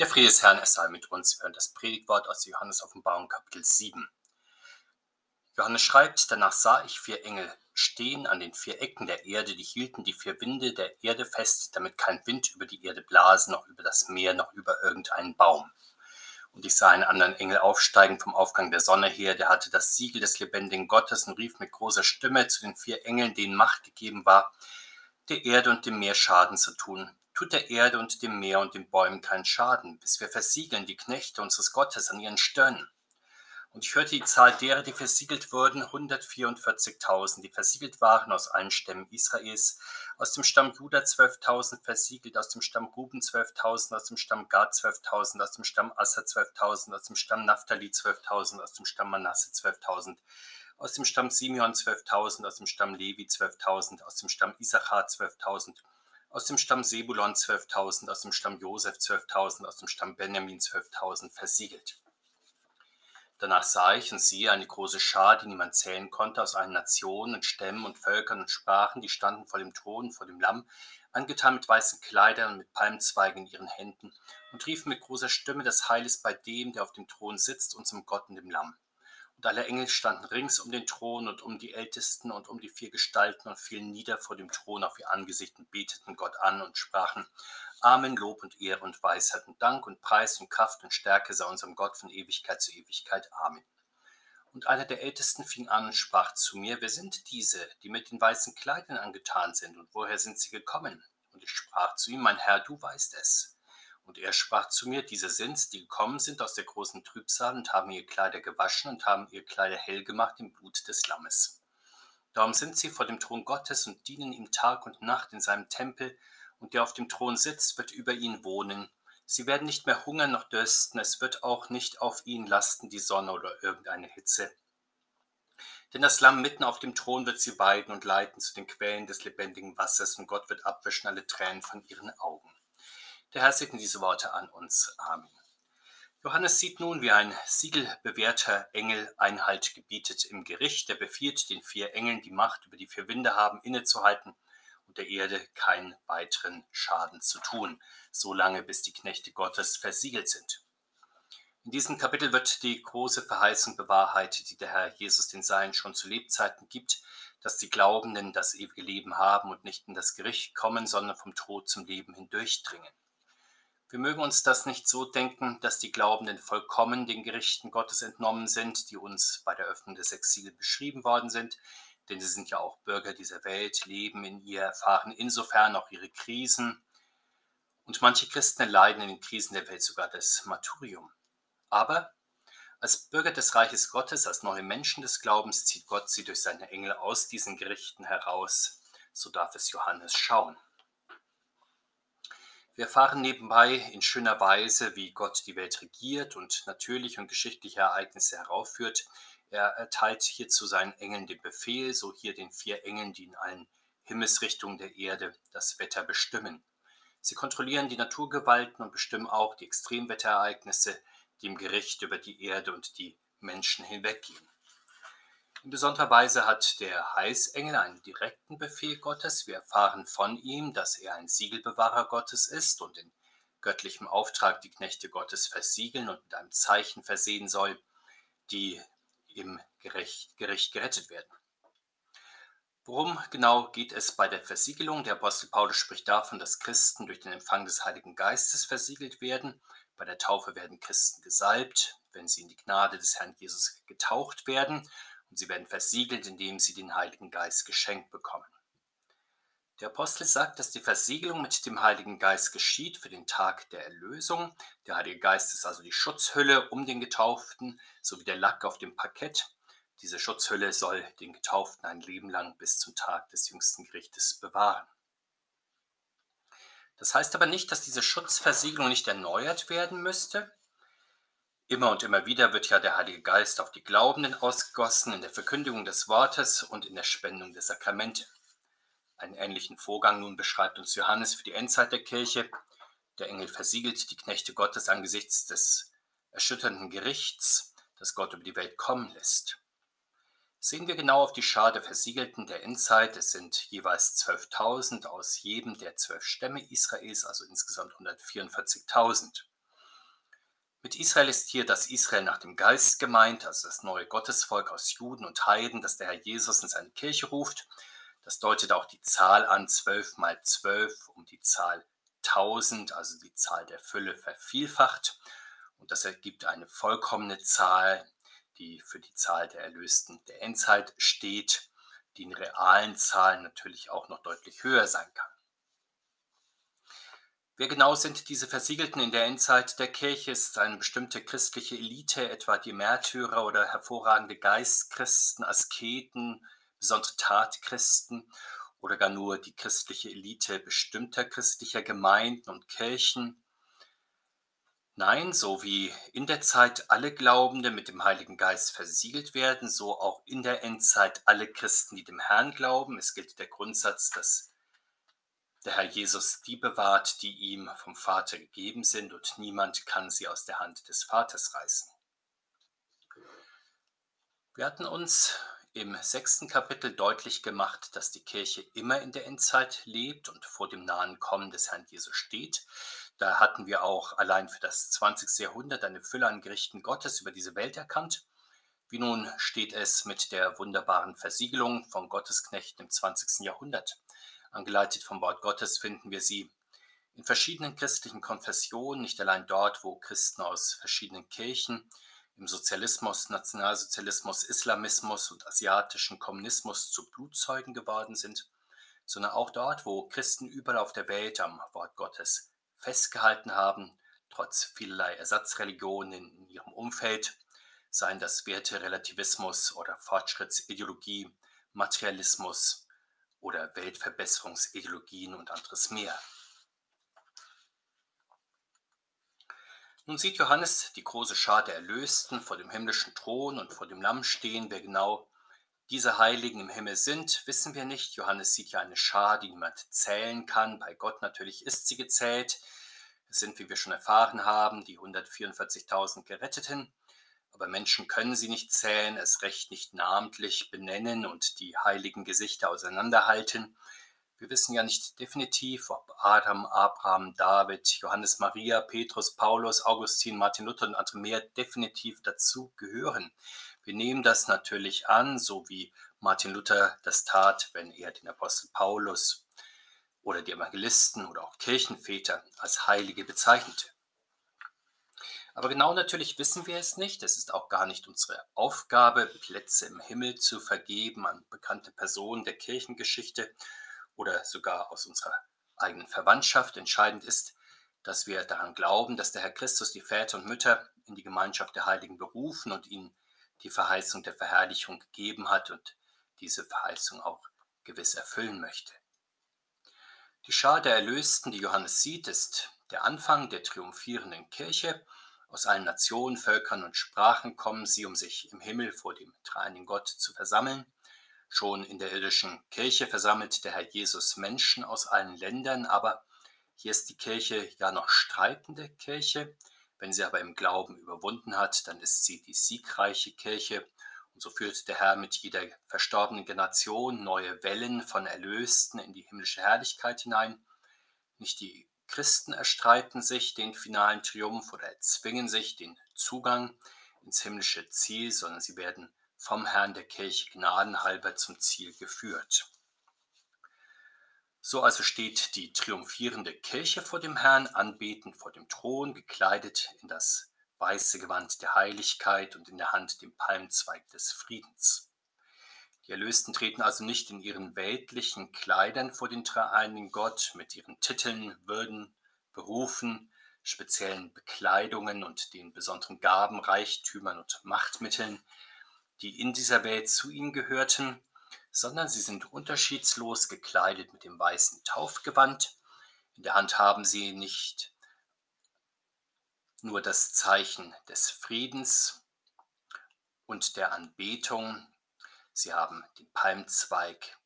Der Friede des Herrn, es sei mit uns. Wir hören das Predigtwort aus Johannes Offenbarung, Kapitel 7. Johannes schreibt, danach sah ich vier Engel stehen an den vier Ecken der Erde, die hielten die vier Winde der Erde fest, damit kein Wind über die Erde blase, noch über das Meer, noch über irgendeinen Baum. Und ich sah einen anderen Engel aufsteigen vom Aufgang der Sonne her, der hatte das Siegel des lebendigen Gottes und rief mit großer Stimme zu den vier Engeln, denen Macht gegeben war, der Erde und dem Meer Schaden zu tun tut der Erde und dem Meer und den Bäumen keinen Schaden, bis wir versiegeln die Knechte unseres Gottes an ihren Stirnen. Und ich hörte die Zahl derer, die versiegelt wurden, 144.000, die versiegelt waren aus allen Stämmen Israels, aus dem Stamm Juda 12.000 versiegelt, aus dem Stamm Ruben 12.000, aus dem Stamm Gad 12.000, aus dem Stamm Asser 12.000, aus dem Stamm Naphtali 12.000, aus dem Stamm Manasse 12.000, aus dem Stamm Simeon 12.000, aus dem Stamm Levi 12.000, aus dem Stamm Issachar 12.000, aus dem Stamm Sebulon 12.000, aus dem Stamm Josef 12.000, aus dem Stamm Benjamin 12.000 versiegelt. Danach sah ich und siehe eine große Schar, die niemand zählen konnte, aus allen Nationen und Stämmen und Völkern und Sprachen, die standen vor dem Thron, vor dem Lamm, angetan mit weißen Kleidern und mit Palmzweigen in ihren Händen, und riefen mit großer Stimme das Heil ist bei dem, der auf dem Thron sitzt, unserem Gott und dem Lamm. Und alle Engel standen rings um den Thron und um die Ältesten und um die vier Gestalten und fielen nieder vor dem Thron auf ihr Angesicht und beteten Gott an und sprachen, Amen, Lob und Ehre und Weisheit und Dank und Preis und Kraft und Stärke sei unserem Gott von Ewigkeit zu Ewigkeit. Amen. Und einer der Ältesten fing an und sprach zu mir, wer sind diese, die mit den weißen Kleidern angetan sind, und woher sind sie gekommen? Und ich sprach zu ihm, mein Herr, du weißt es. Und er sprach zu mir, diese sind's, die gekommen sind aus der großen Trübsal und haben ihre Kleider gewaschen und haben ihre Kleider hell gemacht im Blut des Lammes. Darum sind sie vor dem Thron Gottes und dienen ihm Tag und Nacht in seinem Tempel, und der auf dem Thron sitzt, wird über ihn wohnen. Sie werden nicht mehr hungern noch dürsten, es wird auch nicht auf ihnen lasten die Sonne oder irgendeine Hitze. Denn das Lamm mitten auf dem Thron wird sie weiden und leiten zu den Quellen des lebendigen Wassers, und Gott wird abwischen alle Tränen von ihren Augen. Der Herr segne diese Worte an uns. Amen. Johannes sieht nun, wie ein siegelbewährter Engel Einhalt gebietet im Gericht. Er befiehlt den vier Engeln, die Macht über die vier Winde haben, innezuhalten und der Erde keinen weiteren Schaden zu tun, solange bis die Knechte Gottes versiegelt sind. In diesem Kapitel wird die große Verheißung bewahrheitet, die der Herr Jesus den Seinen schon zu Lebzeiten gibt, dass die Glaubenden das ewige Leben haben und nicht in das Gericht kommen, sondern vom Tod zum Leben hindurchdringen. Wir mögen uns das nicht so denken, dass die Glaubenden vollkommen den Gerichten Gottes entnommen sind, die uns bei der Öffnung des Exils beschrieben worden sind, denn sie sind ja auch Bürger dieser Welt, leben in ihr, erfahren insofern auch ihre Krisen. Und manche Christen leiden in den Krisen der Welt sogar das Martyrium. Aber als Bürger des Reiches Gottes, als neue Menschen des Glaubens, zieht Gott sie durch seine Engel aus diesen Gerichten heraus. So darf es Johannes schauen. Wir erfahren nebenbei in schöner Weise, wie Gott die Welt regiert und natürliche und geschichtliche Ereignisse heraufführt. Er erteilt hierzu seinen Engeln den Befehl, so hier den vier Engeln, die in allen Himmelsrichtungen der Erde das Wetter bestimmen. Sie kontrollieren die Naturgewalten und bestimmen auch die Extremwetterereignisse, die im Gericht über die Erde und die Menschen hinweggehen. In besonderer Weise hat der Heißengel einen direkten Befehl Gottes. Wir erfahren von ihm, dass er ein Siegelbewahrer Gottes ist und in göttlichem Auftrag die Knechte Gottes versiegeln und mit einem Zeichen versehen soll, die im Gericht, Gericht gerettet werden. Worum genau geht es bei der Versiegelung? Der Apostel Paulus spricht davon, dass Christen durch den Empfang des Heiligen Geistes versiegelt werden. Bei der Taufe werden Christen gesalbt, wenn sie in die Gnade des Herrn Jesus getaucht werden und sie werden versiegelt, indem sie den Heiligen Geist geschenkt bekommen. Der Apostel sagt, dass die Versiegelung mit dem Heiligen Geist geschieht für den Tag der Erlösung. Der Heilige Geist ist also die Schutzhülle um den Getauften, sowie der Lack auf dem Parkett. Diese Schutzhülle soll den Getauften ein Leben lang bis zum Tag des jüngsten Gerichtes bewahren. Das heißt aber nicht, dass diese Schutzversiegelung nicht erneuert werden müsste. Immer und immer wieder wird ja der Heilige Geist auf die Glaubenden ausgegossen in der Verkündigung des Wortes und in der Spendung der Sakramente. Einen ähnlichen Vorgang nun beschreibt uns Johannes für die Endzeit der Kirche. Der Engel versiegelt die Knechte Gottes angesichts des erschütternden Gerichts, das Gott über die Welt kommen lässt. Sehen wir genau auf die Schar der Versiegelten der Endzeit. Es sind jeweils 12.000 aus jedem der zwölf Stämme Israels, also insgesamt 144.000. Mit Israel ist hier das Israel nach dem Geist gemeint, also das neue Gottesvolk aus Juden und Heiden, das der Herr Jesus in seine Kirche ruft. Das deutet auch die Zahl an, 12 mal 12, um die Zahl 1000, also die Zahl der Fülle vervielfacht. Und das ergibt eine vollkommene Zahl, die für die Zahl der Erlösten der Endzeit steht, die in realen Zahlen natürlich auch noch deutlich höher sein kann. Wer genau sind diese Versiegelten in der Endzeit der Kirche? Ist eine bestimmte christliche Elite, etwa die Märtyrer oder hervorragende Geistchristen, Asketen, besondere Tatchristen oder gar nur die christliche Elite bestimmter christlicher Gemeinden und Kirchen? Nein, so wie in der Zeit alle Glaubende mit dem Heiligen Geist versiegelt werden, so auch in der Endzeit alle Christen, die dem Herrn glauben. Es gilt der Grundsatz, dass der Herr Jesus die bewahrt, die ihm vom Vater gegeben sind, und niemand kann sie aus der Hand des Vaters reißen. Wir hatten uns im sechsten Kapitel deutlich gemacht, dass die Kirche immer in der Endzeit lebt und vor dem nahen Kommen des Herrn Jesus steht. Da hatten wir auch allein für das 20. Jahrhundert eine Fülle an Gerichten Gottes über diese Welt erkannt. Wie nun steht es mit der wunderbaren Versiegelung von Gottesknechten im 20. Jahrhundert? Angeleitet vom Wort Gottes finden wir sie in verschiedenen christlichen Konfessionen, nicht allein dort, wo Christen aus verschiedenen Kirchen im Sozialismus, Nationalsozialismus, Islamismus und asiatischen Kommunismus zu Blutzeugen geworden sind, sondern auch dort, wo Christen überall auf der Welt am Wort Gottes festgehalten haben, trotz vielerlei Ersatzreligionen in ihrem Umfeld, seien das Werterelativismus oder Fortschrittsideologie, Materialismus, oder Weltverbesserungsideologien und anderes mehr. Nun sieht Johannes die große Schar der Erlösten vor dem himmlischen Thron und vor dem Lamm stehen. Wer genau diese Heiligen im Himmel sind, wissen wir nicht. Johannes sieht ja eine Schar, die niemand zählen kann. Bei Gott natürlich ist sie gezählt. Es sind, wie wir schon erfahren haben, die 144.000 Geretteten aber Menschen können sie nicht zählen, es recht nicht namentlich benennen und die heiligen Gesichter auseinanderhalten. Wir wissen ja nicht definitiv, ob Adam, Abraham, David, Johannes Maria, Petrus, Paulus, Augustin, Martin Luther und andere mehr definitiv dazu gehören. Wir nehmen das natürlich an, so wie Martin Luther das tat, wenn er den Apostel Paulus oder die Evangelisten oder auch Kirchenväter als Heilige bezeichnete. Aber genau natürlich wissen wir es nicht. Es ist auch gar nicht unsere Aufgabe, Plätze im Himmel zu vergeben an bekannte Personen der Kirchengeschichte oder sogar aus unserer eigenen Verwandtschaft. Entscheidend ist, dass wir daran glauben, dass der Herr Christus die Väter und Mütter in die Gemeinschaft der Heiligen berufen und ihnen die Verheißung der Verherrlichung gegeben hat und diese Verheißung auch gewiss erfüllen möchte. Die Schar der Erlösten, die Johannes sieht, ist der Anfang der triumphierenden Kirche aus allen Nationen, Völkern und Sprachen kommen sie, um sich im Himmel vor dem dreieinigen Gott zu versammeln. Schon in der irdischen Kirche versammelt der Herr Jesus Menschen aus allen Ländern, aber hier ist die Kirche ja noch streitende Kirche. Wenn sie aber im Glauben überwunden hat, dann ist sie die siegreiche Kirche. Und so führt der Herr mit jeder verstorbenen Generation neue Wellen von Erlösten in die himmlische Herrlichkeit hinein. Nicht die Christen erstreiten sich den finalen Triumph oder erzwingen sich den Zugang ins himmlische Ziel, sondern sie werden vom Herrn der Kirche gnadenhalber zum Ziel geführt. So also steht die triumphierende Kirche vor dem Herrn, anbetend vor dem Thron, gekleidet in das weiße Gewand der Heiligkeit und in der Hand den Palmzweig des Friedens. Die Erlösten treten also nicht in ihren weltlichen Kleidern vor den dreieinigen Gott mit ihren Titeln, Würden, Berufen, speziellen Bekleidungen und den besonderen Gaben, Reichtümern und Machtmitteln, die in dieser Welt zu ihnen gehörten, sondern sie sind unterschiedslos gekleidet mit dem weißen Taufgewand. In der Hand haben sie nicht nur das Zeichen des Friedens und der Anbetung, Sie haben den Palmzweig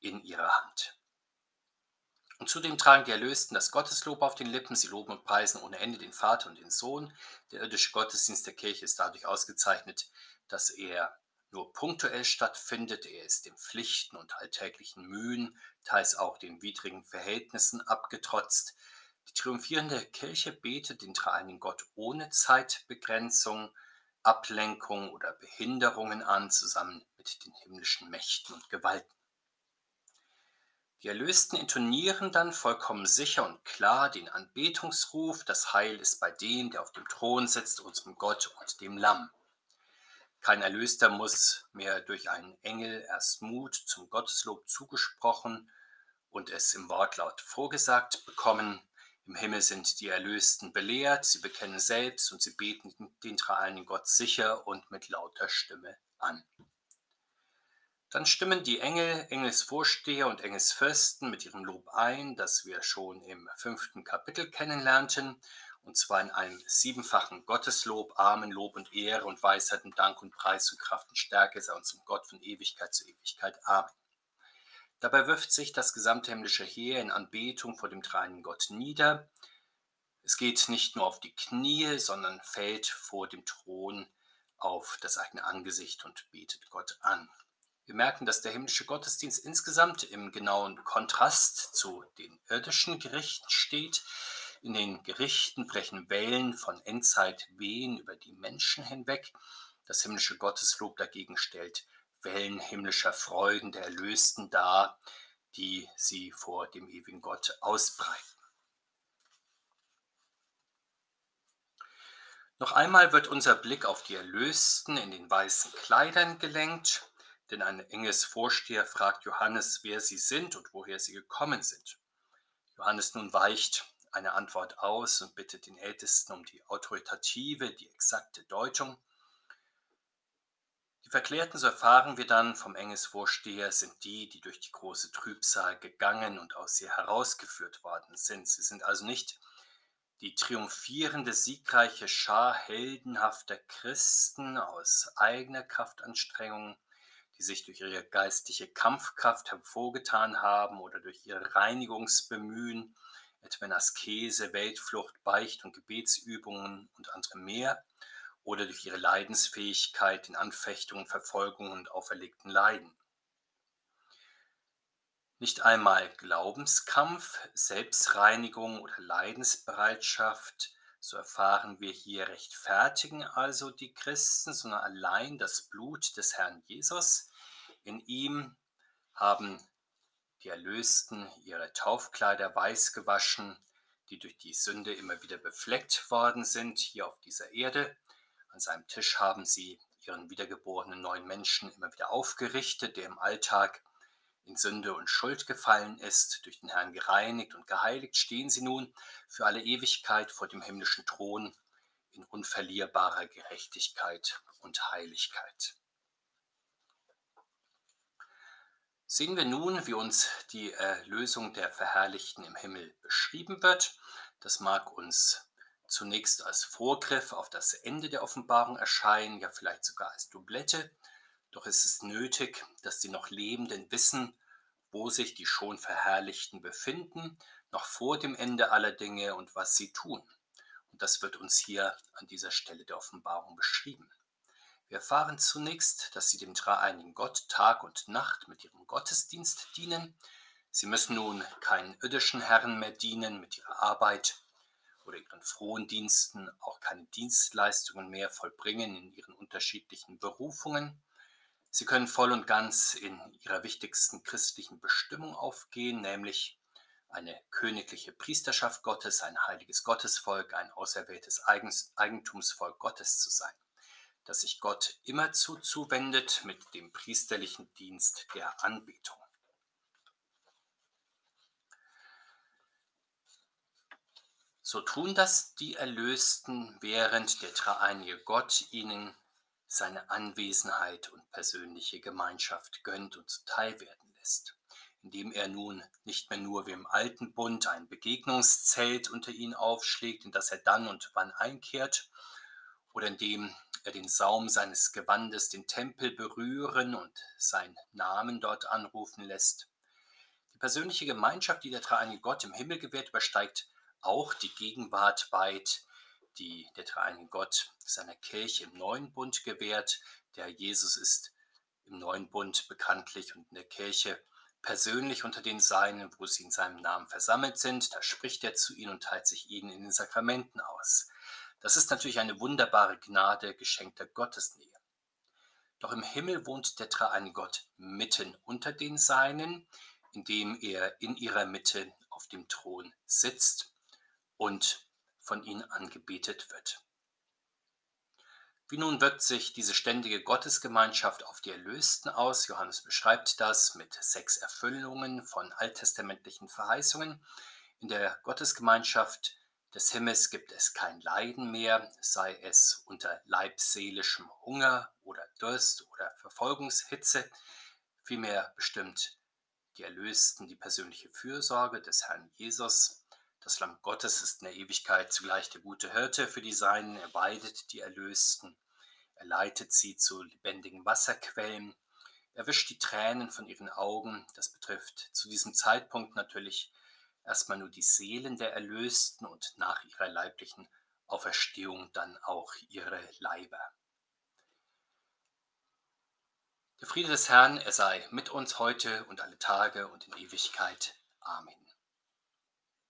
in ihrer Hand. Und zudem tragen die Erlösten das Gotteslob auf den Lippen. Sie loben und preisen ohne Ende den Vater und den Sohn. Der irdische Gottesdienst der Kirche ist dadurch ausgezeichnet, dass er nur punktuell stattfindet. Er ist den Pflichten und alltäglichen Mühen, teils auch den widrigen Verhältnissen abgetrotzt. Die triumphierende Kirche betet den dreieinigen Gott ohne Zeitbegrenzung, Ablenkung oder Behinderungen an, zusammen mit den himmlischen Mächten und Gewalten. Die Erlösten intonieren dann vollkommen sicher und klar den Anbetungsruf, das Heil ist bei dem, der auf dem Thron sitzt, unserem Gott und dem Lamm. Kein Erlöster muss mehr durch einen Engel erst Mut zum Gotteslob zugesprochen und es im Wortlaut vorgesagt bekommen. Im Himmel sind die Erlösten belehrt, sie bekennen selbst und sie beten den dreieinigen Gott sicher und mit lauter Stimme an. Dann stimmen die Engel, Engelsvorsteher und Engelsfürsten mit ihrem Lob ein, das wir schon im fünften Kapitel kennenlernten, und zwar in einem siebenfachen Gotteslob, Amen, Lob und Ehre und Weisheit und Dank und Preis und Kraft und Stärke sei unserem Gott von Ewigkeit zu Ewigkeit. Amen. Dabei wirft sich das gesamte himmlische Heer in Anbetung vor dem dreinen Gott nieder. Es geht nicht nur auf die Knie, sondern fällt vor dem Thron auf das eigene Angesicht und betet Gott an. Wir merken, dass der himmlische Gottesdienst insgesamt im genauen Kontrast zu den irdischen Gerichten steht. In den Gerichten brechen Wellen von Endzeitwehen über die Menschen hinweg. Das himmlische Gotteslob dagegen stellt Wellen himmlischer Freuden der Erlösten dar, die sie vor dem ewigen Gott ausbreiten. Noch einmal wird unser Blick auf die Erlösten in den weißen Kleidern gelenkt denn ein enges Vorsteher fragt Johannes, wer sie sind und woher sie gekommen sind. Johannes nun weicht eine Antwort aus und bittet den Ältesten um die autoritative, die exakte Deutung. Die Verklärten, so erfahren wir dann vom Engesvorsteher, sind die, die durch die große Trübsal gegangen und aus ihr herausgeführt worden sind. Sie sind also nicht die triumphierende, siegreiche Schar heldenhafter Christen aus eigener Kraftanstrengung, die sich durch ihre geistige Kampfkraft hervorgetan haben oder durch ihr Reinigungsbemühen, etwa in Askese, Weltflucht, Beicht- und Gebetsübungen und andere mehr, oder durch ihre Leidensfähigkeit in Anfechtungen, Verfolgungen und auferlegten Leiden. Nicht einmal Glaubenskampf, Selbstreinigung oder Leidensbereitschaft so erfahren wir hier, rechtfertigen also die Christen, sondern allein das Blut des Herrn Jesus. In ihm haben die Erlösten ihre Taufkleider weiß gewaschen, die durch die Sünde immer wieder befleckt worden sind, hier auf dieser Erde. An seinem Tisch haben sie ihren wiedergeborenen neuen Menschen immer wieder aufgerichtet, der im Alltag in Sünde und Schuld gefallen ist, durch den Herrn gereinigt und geheiligt, stehen sie nun für alle Ewigkeit vor dem himmlischen Thron in unverlierbarer Gerechtigkeit und Heiligkeit. Sehen wir nun, wie uns die Erlösung der Verherrlichten im Himmel beschrieben wird. Das mag uns zunächst als Vorgriff auf das Ende der Offenbarung erscheinen, ja vielleicht sogar als Doublette. Doch ist es nötig, dass die noch Lebenden wissen, wo sich die schon Verherrlichten befinden, noch vor dem Ende aller Dinge und was sie tun. Und das wird uns hier an dieser Stelle der Offenbarung beschrieben. Wir erfahren zunächst, dass sie dem dreieinigen Gott Tag und Nacht mit ihrem Gottesdienst dienen. Sie müssen nun keinen irdischen Herren mehr dienen mit ihrer Arbeit oder ihren frohen Diensten, auch keine Dienstleistungen mehr vollbringen in ihren unterschiedlichen Berufungen. Sie können voll und ganz in ihrer wichtigsten christlichen Bestimmung aufgehen, nämlich eine königliche Priesterschaft Gottes, ein heiliges Gottesvolk, ein auserwähltes Eigentumsvolk Gottes zu sein, das sich Gott immerzu zuwendet mit dem priesterlichen Dienst der Anbetung. So tun das die Erlösten, während der dreieinige Gott ihnen seine Anwesenheit und persönliche Gemeinschaft gönnt und zuteil werden lässt, indem er nun nicht mehr nur wie im alten Bund ein Begegnungszelt unter ihnen aufschlägt, in das er dann und wann einkehrt, oder indem er den Saum seines Gewandes den Tempel berühren und seinen Namen dort anrufen lässt. Die persönliche Gemeinschaft, die der dreieinige Gott im Himmel gewährt, übersteigt auch die Gegenwart weit, die der dreieinige Gott seiner Kirche im neuen Bund gewährt. Der Jesus ist im neuen Bund bekanntlich und in der Kirche persönlich unter den Seinen, wo sie in seinem Namen versammelt sind. Da spricht er zu ihnen und teilt sich ihnen in den Sakramenten aus. Das ist natürlich eine wunderbare Gnade geschenkter Gottesnähe. Doch im Himmel wohnt der dreieine Gott mitten unter den Seinen, indem er in ihrer Mitte auf dem Thron sitzt und von ihnen angebetet wird. Wie nun wirkt sich diese ständige Gottesgemeinschaft auf die Erlösten aus? Johannes beschreibt das mit sechs Erfüllungen von alttestamentlichen Verheißungen. In der Gottesgemeinschaft des Himmels gibt es kein Leiden mehr, sei es unter leibseelischem Hunger oder Durst oder Verfolgungshitze. Vielmehr bestimmt die Erlösten die persönliche Fürsorge des Herrn Jesus. Das Lamm Gottes ist in der Ewigkeit zugleich der gute Hirte für die Seinen. Er weidet die Erlösten. Er leitet sie zu lebendigen Wasserquellen. Er wischt die Tränen von ihren Augen. Das betrifft zu diesem Zeitpunkt natürlich erstmal nur die Seelen der Erlösten und nach ihrer leiblichen Auferstehung dann auch ihre Leiber. Der Friede des Herrn, er sei mit uns heute und alle Tage und in Ewigkeit. Amen.